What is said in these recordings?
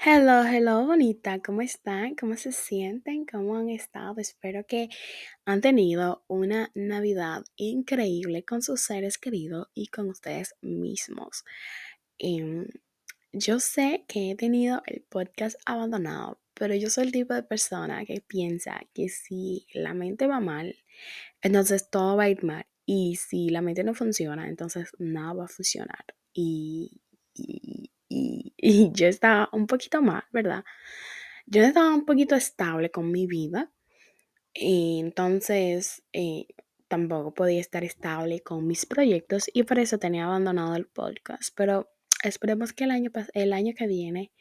Hello, hello, bonita, ¿cómo están? ¿Cómo se sienten? ¿Cómo han estado? Espero que han tenido una Navidad increíble con sus seres queridos y con ustedes mismos. Em, yo sé que he tenido el podcast abandonado, pero yo soy el tipo de persona que piensa que si la mente va mal, entonces todo va a ir mal. Y si la mente no funciona, entonces nada va a funcionar. Y, y, y, yo estaba un poquito mal, ¿verdad? Yo estaba un poquito estable con mi vida. Entonces eh, tampoco podía estar estable con mis proyectos y por eso tenía abandonado el podcast. Pero esperemos que el año, el año que viene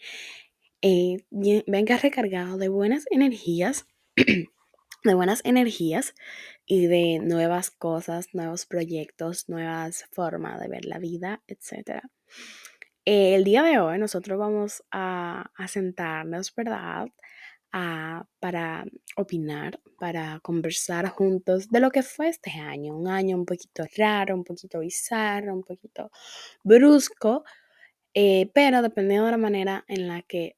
eh, venga recargado de buenas energías, de buenas energías y de nuevas cosas, nuevos proyectos, nuevas formas de ver la vida, etc. El día de hoy nosotros vamos a, a sentarnos, ¿verdad? A- para opinar, para conversar juntos de lo que fue este año. Un año un poquito raro, un poquito bizarro, un poquito brusco, eh, pero dependiendo de la manera en la que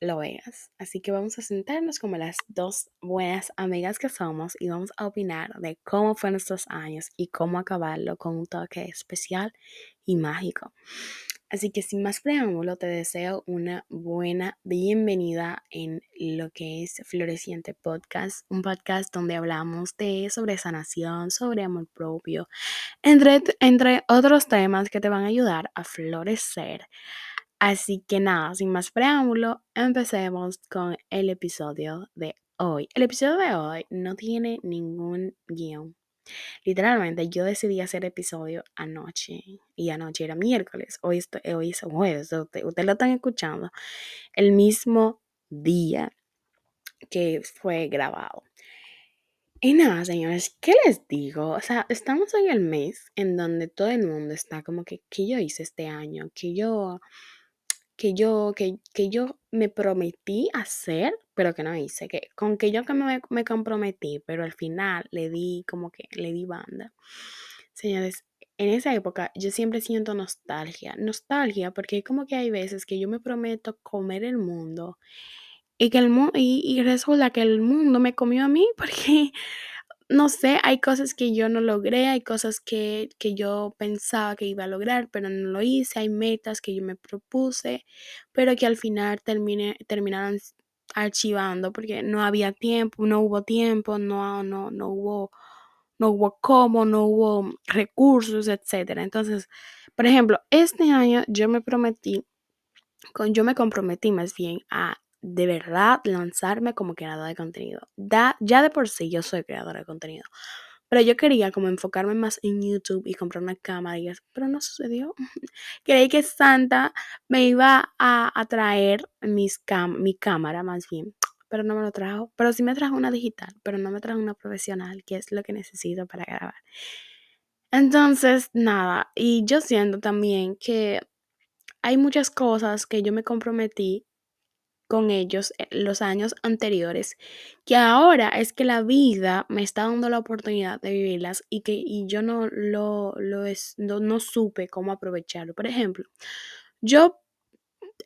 lo veas. Así que vamos a sentarnos como las dos buenas amigas que somos y vamos a opinar de cómo fueron nuestros años y cómo acabarlo con un toque especial y mágico. Así que sin más preámbulo, te deseo una buena bienvenida en lo que es Floreciente Podcast, un podcast donde hablamos de sobre sanación, sobre amor propio, entre, entre otros temas que te van a ayudar a florecer. Así que nada, sin más preámbulo, empecemos con el episodio de hoy. El episodio de hoy no tiene ningún guion. Literalmente, yo decidí hacer episodio anoche y anoche era miércoles. Hoy, esto- hoy es jueves. Ustedes usted lo están escuchando el mismo día que fue grabado. Y nada, señores, ¿qué les digo? O sea, estamos en el mes en donde todo el mundo está como que, ¿qué yo hice este año? Que yo, que yo, que, que yo me prometí hacer, pero que no hice. Que, con que yo que me, me comprometí, pero al final le di como que, le di banda. Señores, en esa época yo siempre siento nostalgia. Nostalgia porque como que hay veces que yo me prometo comer el mundo y que el mu- y, y resulta que el mundo me comió a mí porque no sé, hay cosas que yo no logré, hay cosas que, que yo pensaba que iba a lograr, pero no lo hice, hay metas que yo me propuse, pero que al final terminé, terminaron archivando porque no había tiempo, no hubo tiempo, no, no, no hubo, no hubo cómo, no hubo recursos, etcétera. Entonces, por ejemplo, este año yo me prometí con, yo me comprometí más bien a de verdad lanzarme como creadora de contenido. Da, ya de por sí yo soy creadora de contenido, pero yo quería como enfocarme más en YouTube y comprar una cámara y eso, pero no sucedió. Creí que Santa me iba a, traer mis cam mi cámara más bien, pero no me lo trajo. Pero sí me trajo una digital, pero no me trajo una profesional, que es lo que necesito para grabar. Entonces, nada, y yo siento también que hay muchas cosas que yo me comprometí con ellos en los años anteriores, que ahora es que la vida me está dando la oportunidad de vivirlas y que y yo no lo, lo es, no, no supe cómo aprovecharlo. Por ejemplo, yo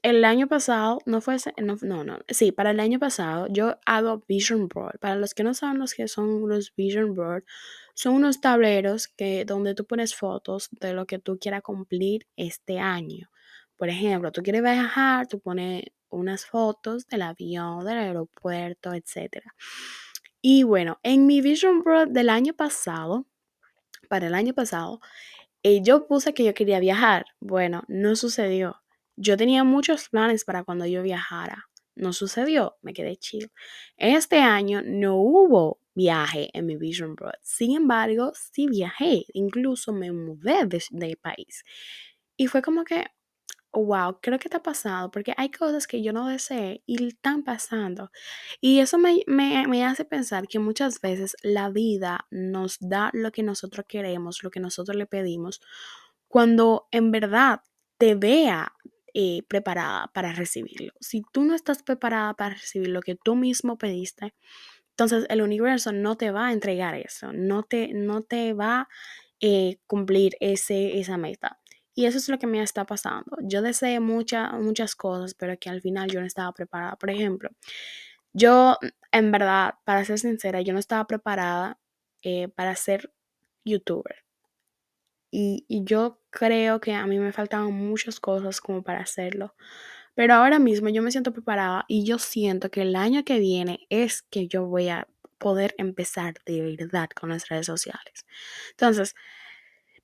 el año pasado, no fue ese, no, no, no, sí, para el año pasado yo hago Vision Board. Para los que no saben los que son los Vision Board, son unos tableros que, donde tú pones fotos de lo que tú quieras cumplir este año. Por ejemplo, tú quieres viajar, tú pones unas fotos del avión, del aeropuerto, etc. Y bueno, en mi Vision Board del año pasado, para el año pasado, eh, yo puse que yo quería viajar. Bueno, no sucedió. Yo tenía muchos planes para cuando yo viajara. No sucedió, me quedé chill. Este año no hubo viaje en mi Vision Board. Sin embargo, sí viajé. Incluso me mudé de, de país. Y fue como que, wow, creo que está pasando. Porque hay cosas que yo no deseé y están pasando. Y eso me, me, me hace pensar que muchas veces la vida nos da lo que nosotros queremos, lo que nosotros le pedimos cuando en verdad te vea eh, preparada para recibirlo. Si tú no estás preparada para recibir lo que tú mismo pediste, entonces el universo no te va a entregar eso, no te, no te va a eh, cumplir ese, esa meta. Y eso es lo que me está pasando. Yo deseé muchas, muchas cosas, pero que al final yo no estaba preparada. Por ejemplo, yo, en verdad, para ser sincera, yo no estaba preparada eh, para ser youtuber. Y, y yo creo que a mí me faltaban muchas cosas como para hacerlo. Pero ahora mismo yo me siento preparada y yo siento que el año que viene es que yo voy a poder empezar de verdad con las redes sociales. Entonces,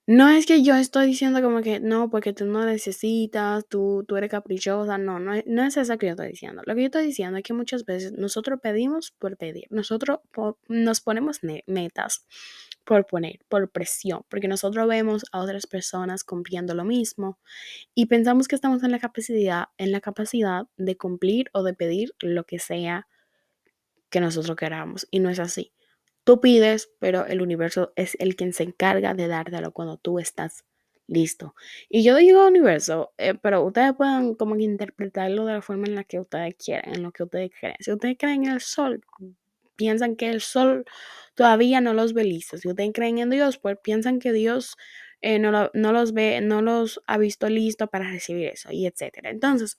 no es que yo estoy diciendo como que no, porque tú no necesitas, tú, tú eres caprichosa, no, no, no es eso que yo estoy diciendo. Lo que yo estoy diciendo es que muchas veces nosotros pedimos por pedir, nosotros nos ponemos ne- metas por poner, por presión, porque nosotros vemos a otras personas cumpliendo lo mismo y pensamos que estamos en la capacidad, en la capacidad de cumplir o de pedir lo que sea que nosotros queramos y no es así. Tú pides, pero el universo es el quien se encarga de dártelo cuando tú estás listo. Y yo digo universo, eh, pero ustedes pueden como que interpretarlo de la forma en la que ustedes quieren, en lo que ustedes creen. Si ustedes creen en el sol, piensan que el sol todavía no los ve listos. Si ustedes creen en Dios, pues piensan que Dios eh, no, lo- no los ve, no los ha visto listos para recibir eso, y etcétera. Entonces,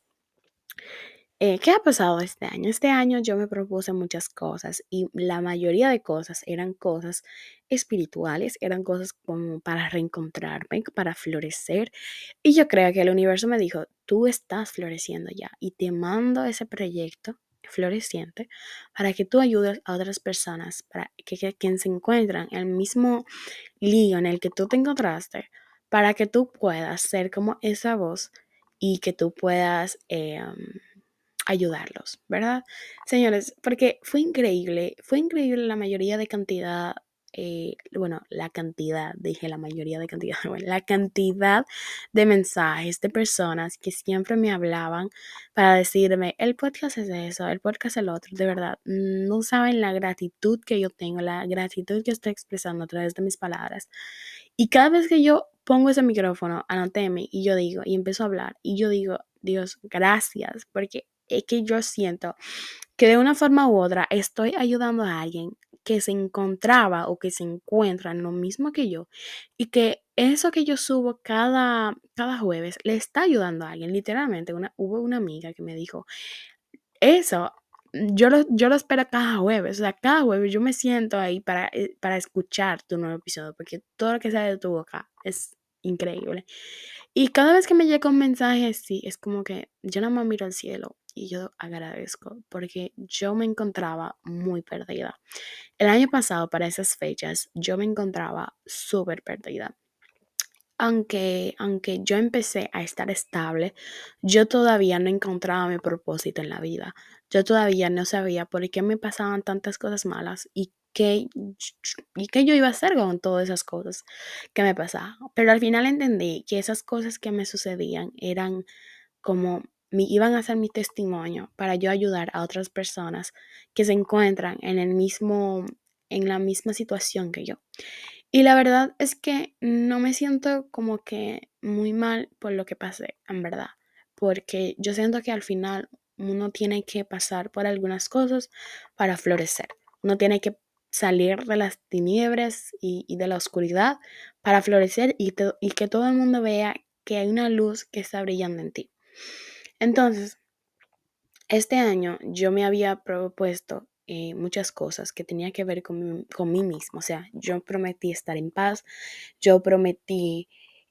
eh, ¿qué ha pasado este año? Este año yo me propuse muchas cosas y la mayoría de cosas eran cosas espirituales, eran cosas como para reencontrarme, para florecer. Y yo creo que el universo me dijo, tú estás floreciendo ya y te mando ese proyecto floreciente para que tú ayudes a otras personas, para que, que, se encuentran en el mismo lío en el que tú te encontraste, para que tú puedas ser como esa voz y que tú puedas... Eh, ayudarlos, ¿verdad? Señores, porque fue increíble, fue increíble la mayoría de cantidad, eh, bueno, la cantidad, dije la mayoría de cantidad, bueno, la cantidad de mensajes de personas que siempre me hablaban para decirme, el podcast es eso, el podcast es el otro, de verdad, no saben la gratitud que yo tengo, la gratitud que estoy expresando a través de mis palabras. Y cada vez que yo pongo ese micrófono, anóteme y yo digo, y empiezo a hablar, y yo digo, Dios, gracias, porque es que yo siento que de una forma u otra estoy ayudando a alguien que se encontraba o que se encuentra en lo mismo que yo y que eso que yo subo cada, cada jueves le está ayudando a alguien. Literalmente, una, hubo una amiga que me dijo, eso, yo lo, yo lo espero cada jueves, o sea, cada jueves yo me siento ahí para, eh, para escuchar tu nuevo episodio, porque todo lo que sale de tu boca es increíble. Y cada vez que me llega un mensaje así, es como que yo nada más miro al cielo y yo agradezco porque yo me encontraba muy perdida. El año pasado, para esas fechas, yo me encontraba súper perdida. Aunque, aunque yo empecé a estar estable, yo todavía no encontraba mi propósito en la vida. Yo todavía no sabía por qué me pasaban tantas cosas malas y qué, y qué yo iba a hacer con todas esas cosas que me pasaban. Pero al final entendí que esas cosas que me sucedían eran como iban a ser mi testimonio para yo ayudar a otras personas que se encuentran en el mismo en la misma situación que yo. Y la verdad es que no me siento como que muy mal por lo que pasé, en verdad, porque yo siento que al final uno tiene que pasar por algunas cosas para florecer. Uno tiene que salir de las tinieblas y, de la oscuridad para florecer y, y que todo el mundo vea que hay una luz que está brillando en ti. Entonces, este año yo me había propuesto eh, muchas cosas que tenía que ver con mí mismo. O sea, yo prometí estar en paz, yo prometí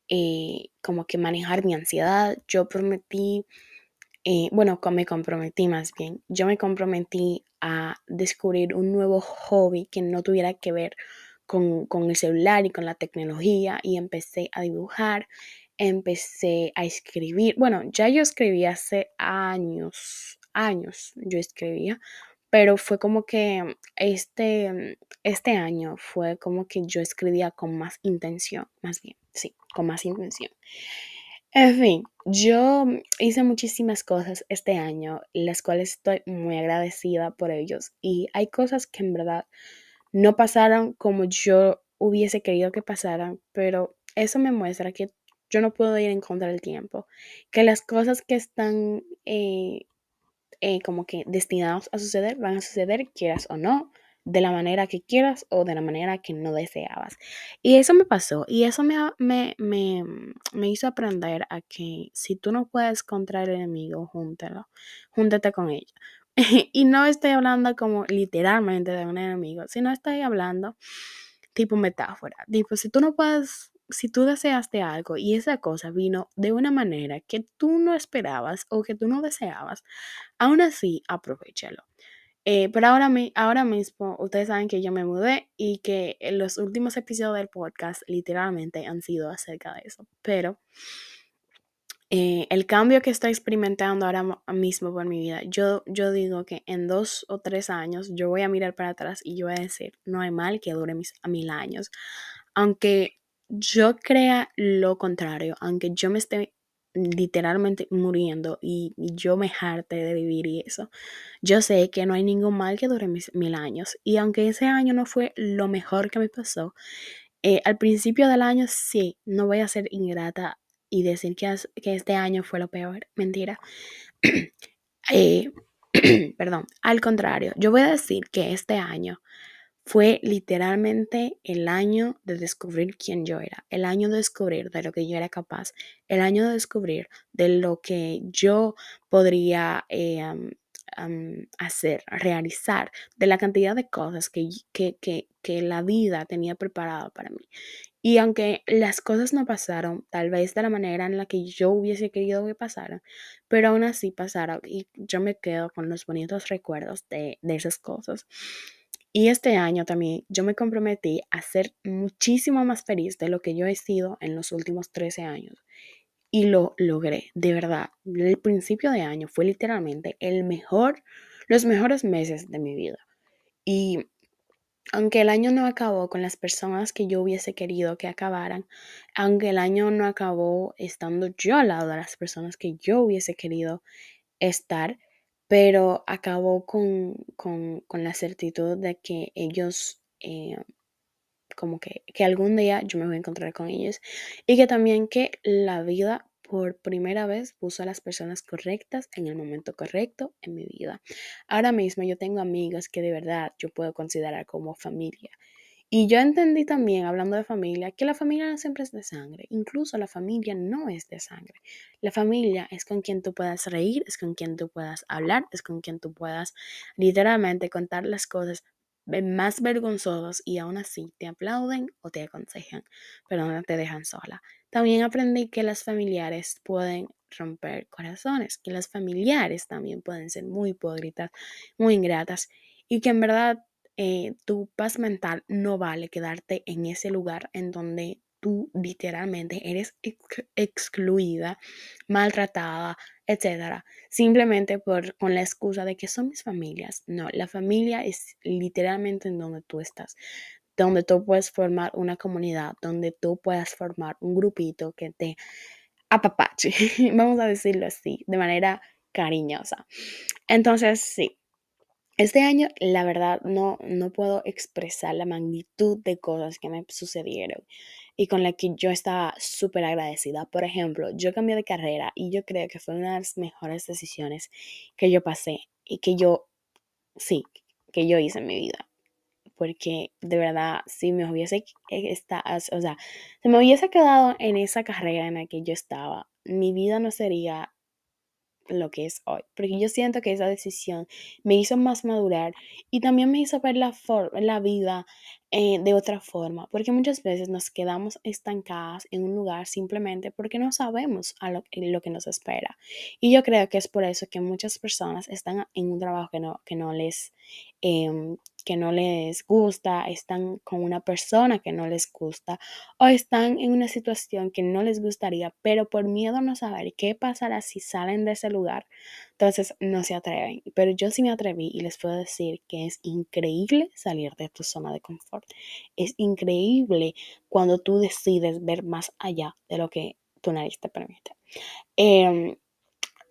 eh, como que manejar mi ansiedad, yo prometí, eh, bueno, me comprometí más bien, yo me comprometí a descubrir un nuevo hobby que no tuviera que ver con, con el celular y con la tecnología y empecé a dibujar, empecé a escribir. Bueno, ya yo escribí hace años, años yo escribía, pero fue como que este, este año fue como que yo escribía con más intención, más bien, sí, con más intención. En fin, yo hice muchísimas cosas este año, las cuales estoy muy agradecida por ellos. Y hay cosas que en verdad no pasaron como yo hubiese querido que pasaran, pero eso me muestra que yo no puedo ir en contra del tiempo, que las cosas que están eh, eh, como que destinadas a suceder van a suceder, quieras o no, de la manera que quieras o de la manera que no deseabas. Y eso me pasó y eso me, me, me, me hizo aprender a que si tú no puedes contra el enemigo, júntalo, júntate con ella. y no estoy hablando como literalmente de un enemigo, sino estoy hablando tipo metáfora. Tipo, si tú no puedes, si tú deseaste algo y esa cosa vino de una manera que tú no esperabas o que tú no deseabas, aún así, aprovechalo. Eh, pero ahora, ahora mismo, ustedes saben que yo me mudé y que los últimos episodios del podcast literalmente han sido acerca de eso. Pero eh, el cambio que estoy experimentando ahora mismo por mi vida, yo, yo digo que en dos o tres años yo voy a mirar para atrás y yo voy a decir, no hay mal que dure mil años. Aunque yo crea lo contrario, aunque yo me esté literalmente muriendo y, yo me jarte de vivir y eso, yo sé que no hay ningún mal que dure mis mil años. Y aunque ese año no fue lo mejor que me pasó, eh, al principio del año sí, no voy a ser ingrata y decir que, este año fue lo peor. Mentira. Eh, perdón, al contrario, yo voy a decir que este año fue literalmente el año de descubrir quién yo era, el año de descubrir de lo que yo era capaz, el año de descubrir de lo que yo podría eh, hacer, realizar, de la cantidad de cosas que, que, que la vida tenía preparado para mí. Y aunque las cosas no pasaron, tal vez de la manera en la que yo hubiese querido que pasaran, pero aún así pasaron y yo me quedo con los bonitos recuerdos de, esas cosas. Y este año también yo me comprometí a ser muchísimo más feliz de lo que yo he sido en los últimos 13 años. Y lo logré, de verdad. El principio de año fue literalmente el mejor, los mejores meses de mi vida. Y aunque el año no acabó con las personas que yo hubiese querido que acabaran, aunque el año no acabó estando yo al lado de las personas que yo hubiese querido estar, pero acabó con, la certitud de que ellos, eh, como que, que algún día yo me voy a encontrar con ellos y que también que la vida por primera vez puso a las personas correctas en el momento correcto en mi vida. Ahora mismo yo tengo amigas que de verdad yo puedo considerar como familia. Y yo entendí también, hablando de familia, que la familia no siempre es de sangre. Incluso la familia no es de sangre. La familia es con quien tú puedas reír, es con quien tú puedas hablar, es con quien tú puedas literalmente contar las cosas más vergonzosas y aún así te aplauden o te aconsejan, pero no te dejan sola. También aprendí que las familiares pueden romper corazones, que las familiares también pueden ser muy hipócritas, muy ingratas y que en verdad eh, tu paz mental no vale quedarte en ese lugar en donde tú literalmente eres excluida, maltratada, etcétera, simplemente por con la excusa de que son mis familias. No, la familia es literalmente en donde tú estás donde tú puedes formar una comunidad, donde tú puedas formar un grupito que te apapache, vamos a decirlo así, de manera cariñosa. Entonces, sí, este año, la verdad, no, no puedo expresar la magnitud de cosas que me sucedieron y con la que yo estaba súper agradecida. Por ejemplo, yo cambié de carrera y yo creo que fue una de las mejores decisiones que yo pasé y que yo, sí, que yo hice en mi vida porque de verdad, si me hubiese, esta, o sea, si me hubiese quedado en esa carrera en la que yo estaba, mi vida no sería lo que es hoy, porque yo siento que esa decisión me hizo más madurar y también me hizo ver la, la vida eh, de otra forma, porque muchas veces nos quedamos estancadas en un lugar simplemente porque no sabemos a lo, lo, que nos espera. Y yo creo que es por eso que muchas personas están en un trabajo que no, que no les... Em, que no les gusta, están con una persona que no les gusta o están en una situación que no les gustaría, pero por miedo a no saber qué pasará si salen de ese lugar, entonces no se atreven. Pero yo sí me atreví y les puedo decir que es increíble salir de tu zona de confort. Es increíble cuando tú decides ver más allá de lo que tu nariz te permite. Em,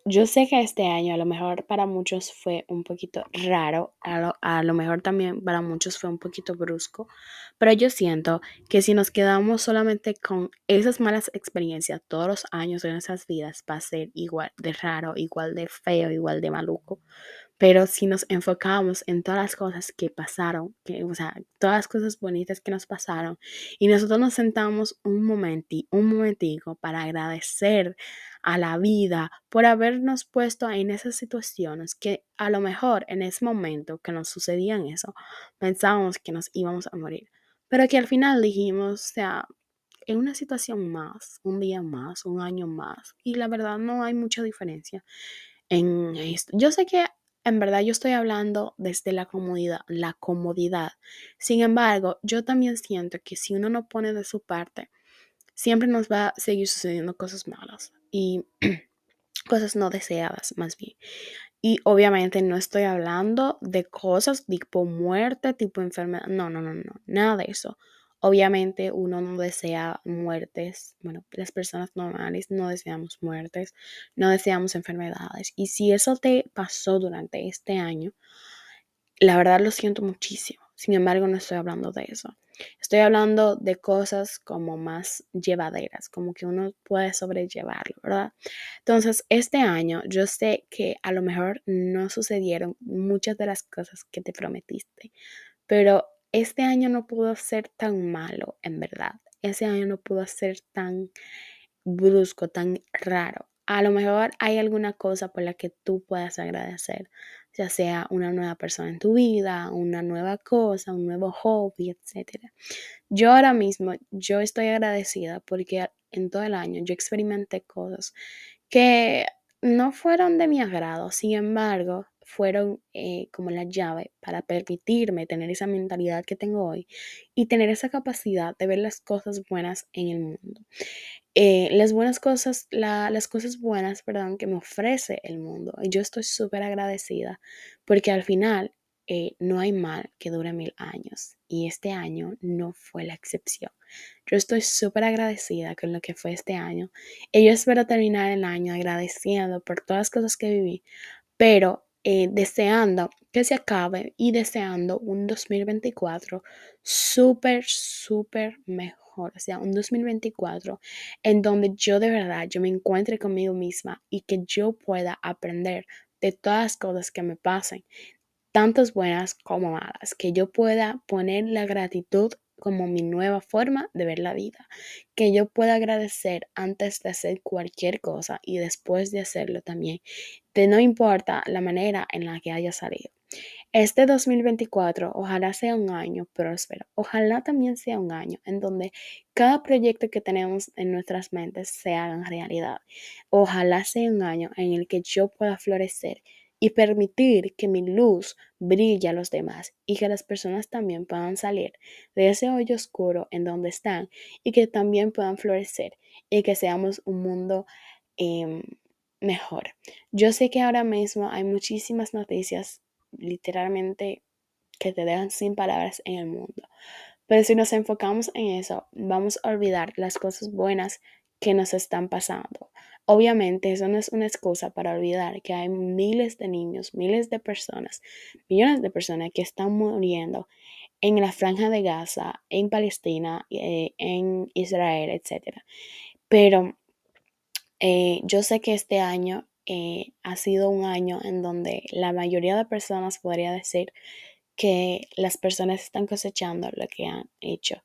yo sé que este año a lo mejor para muchos fue un poquito raro, a lo, mejor también para muchos fue un poquito brusco, pero yo siento que si nos quedamos solamente con esas malas experiencias todos los años de nuestras vidas va a ser igual de raro, igual de feo, igual de maluco, Pero si nos enfocamos en todas las cosas que pasaron, que, o sea, todas las cosas bonitas que nos pasaron, y nosotros nos sentamos un momento, un momentico para agradecer a la vida por habernos puesto en esas situaciones que a lo mejor en ese momento que nos sucedían eso, pensábamos que nos íbamos a morir. Pero que al final dijimos, o sea, en una situación más, un día más, un año más, y la verdad no hay mucha diferencia en esto. Yo sé que en verdad yo estoy hablando desde la comodidad, la comodidad. Sin embargo, yo también siento que si uno no pone de su parte, siempre nos va a seguir sucediendo cosas malas y cosas no deseadas más bien. Y obviamente no estoy hablando de cosas tipo muerte, tipo enfermedad. No, no, no, no, nada de eso. Obviamente uno no desea muertes, bueno, las personas normales no deseamos muertes, no deseamos enfermedades. Y si eso te pasó durante este año, la verdad lo siento muchísimo. Sin embargo, no estoy hablando de eso. Estoy hablando de cosas como más llevaderas, como que uno puede sobrellevarlo, ¿verdad? Entonces, este año yo sé que a lo mejor no sucedieron muchas de las cosas que te prometiste, pero este año no pudo ser tan malo, en verdad. Ese año no pudo ser tan brusco, tan raro. A lo mejor hay alguna cosa por la que tú puedas agradecer, ya sea una nueva persona en tu vida, una nueva cosa, un nuevo hobby, etc. Yo ahora mismo, yo estoy agradecida porque en todo el año yo experimenté cosas que no fueron de mi agrado, sin embargo, fueron eh, como la llave para permitirme tener esa mentalidad que tengo hoy y tener esa capacidad de ver las cosas buenas en el mundo. Eh, las buenas cosas, las cosas buenas, perdón, que me ofrece el mundo. Yo estoy súper agradecida porque al final eh, no hay mal que dure mil años y este año no fue la excepción. Yo estoy súper agradecida con lo que fue este año y yo espero terminar el año agradeciendo por todas las cosas que viví, pero eh, deseando que se acabe y deseando un 2024 súper, súper mejor. O sea, un 2024 en donde yo de verdad, yo me encuentre conmigo misma y que yo pueda aprender de todas las cosas que me pasen, tantas buenas como malas, que yo pueda poner la gratitud como mi nueva forma de ver la vida, que yo pueda agradecer antes de hacer cualquier cosa y después de hacerlo también, de no importa la manera en la que haya salido. Este 2024 ojalá sea un año próspero, ojalá también sea un año en donde cada proyecto que tenemos en nuestras mentes se haga realidad. Ojalá sea un año en el que yo pueda florecer y permitir que mi luz brille a los demás y que las personas también puedan salir de ese hoyo oscuro en donde están y que también puedan florecer y que seamos un mundo em, mejor. Yo sé que ahora mismo hay muchísimas noticias literalmente que te dejan sin palabras en el mundo. Pero si nos enfocamos en eso, vamos a olvidar las cosas buenas que nos están pasando. Obviamente eso no es una excusa para olvidar que hay miles de niños, miles de personas, millones de personas que están muriendo en la franja de Gaza, en Palestina, eh, en Israel, etc. Pero eh, yo sé que este año eh, ha sido un año en donde la mayoría de personas podría decir que las personas están cosechando lo que han hecho.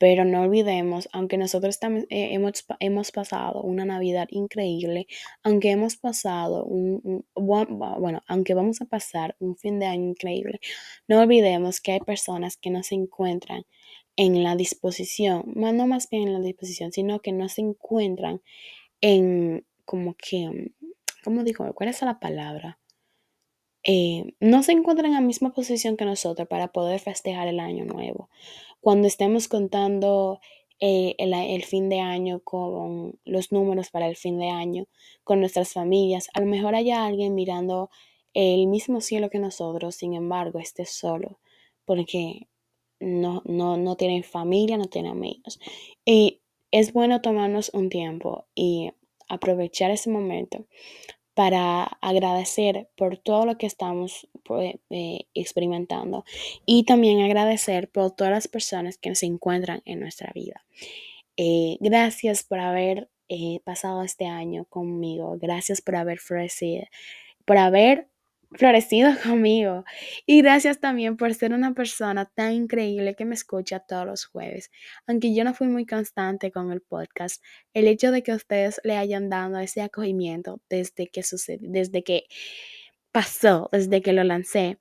Pero no olvidemos, aunque nosotros eh, hemos, hemos, pasado una Navidad increíble, aunque hemos pasado un, bueno, aunque vamos a pasar un fin de año increíble, no olvidemos que hay personas que no se encuentran en la disposición, no más bien en la disposición, sino que no se encuentran en como que, ¿cómo digo? ¿Cuál es la palabra? Eh, no se encuentran en la misma posición que nosotros para poder festejar el año nuevo. Cuando estemos contando eh, el, fin de año con los números para el fin de año, con nuestras familias, a lo mejor haya alguien mirando el mismo cielo que nosotros, sin embargo, esté solo, porque no, no, no tienen familia, no tienen amigos. Y es bueno tomarnos un tiempo y aprovechar ese momento para agradecer por todo lo que estamos pues, eh, experimentando y también agradecer por todas las personas que se encuentran en nuestra vida. Eh, gracias por haber eh, pasado este año conmigo, gracias por haber florecido, por haber florecido conmigo. Y gracias también por ser una persona tan increíble que me escucha todos los jueves. Aunque yo no fui muy constante con el podcast, el hecho de que ustedes le hayan dado ese acogimiento desde que sucedió, desde que pasó, desde que lo lancé,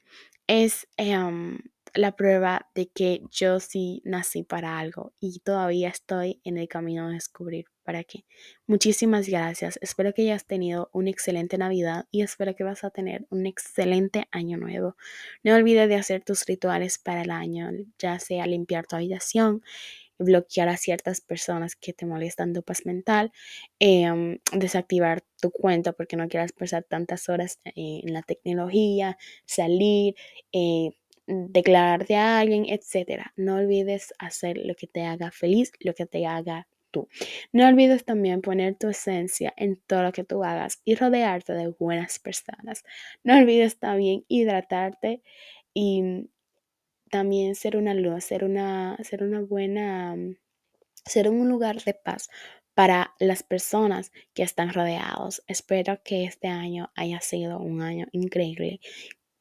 es em, la prueba de que yo sí nací para algo y todavía estoy en el camino de descubrir para qué. Muchísimas gracias. Espero que hayas tenido una excelente Navidad y espero que vas a tener un excelente año nuevo. No olvides de hacer tus rituales para el año, ya sea limpiar tu habitación, bloquear a ciertas personas que te molestan tu paz mental, em, desactivar tu cuenta porque no quieras pasar tantas horas eh, en la tecnología, salir, eh, declararte a alguien, etc. No olvides hacer lo que te haga feliz, lo que te haga tú. No olvides también poner tu esencia en todo lo que tú hagas y rodearte de buenas personas. No olvides también hidratarte y también ser una luz, ser una, ser una buena, ser un lugar de paz para las personas que están rodeados. Espero que este año haya sido un año increíble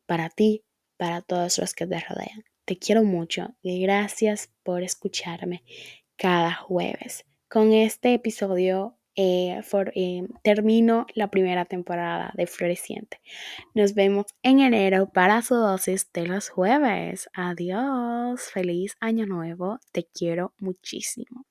para ti, para todos los que te rodean. Te quiero mucho y gracias por escucharme cada jueves. Con este episodio eh, eh, termino la primera temporada de Floreciente. Nos vemos en enero para su dosis de los jueves. Adiós. Feliz año nuevo. Te quiero muchísimo.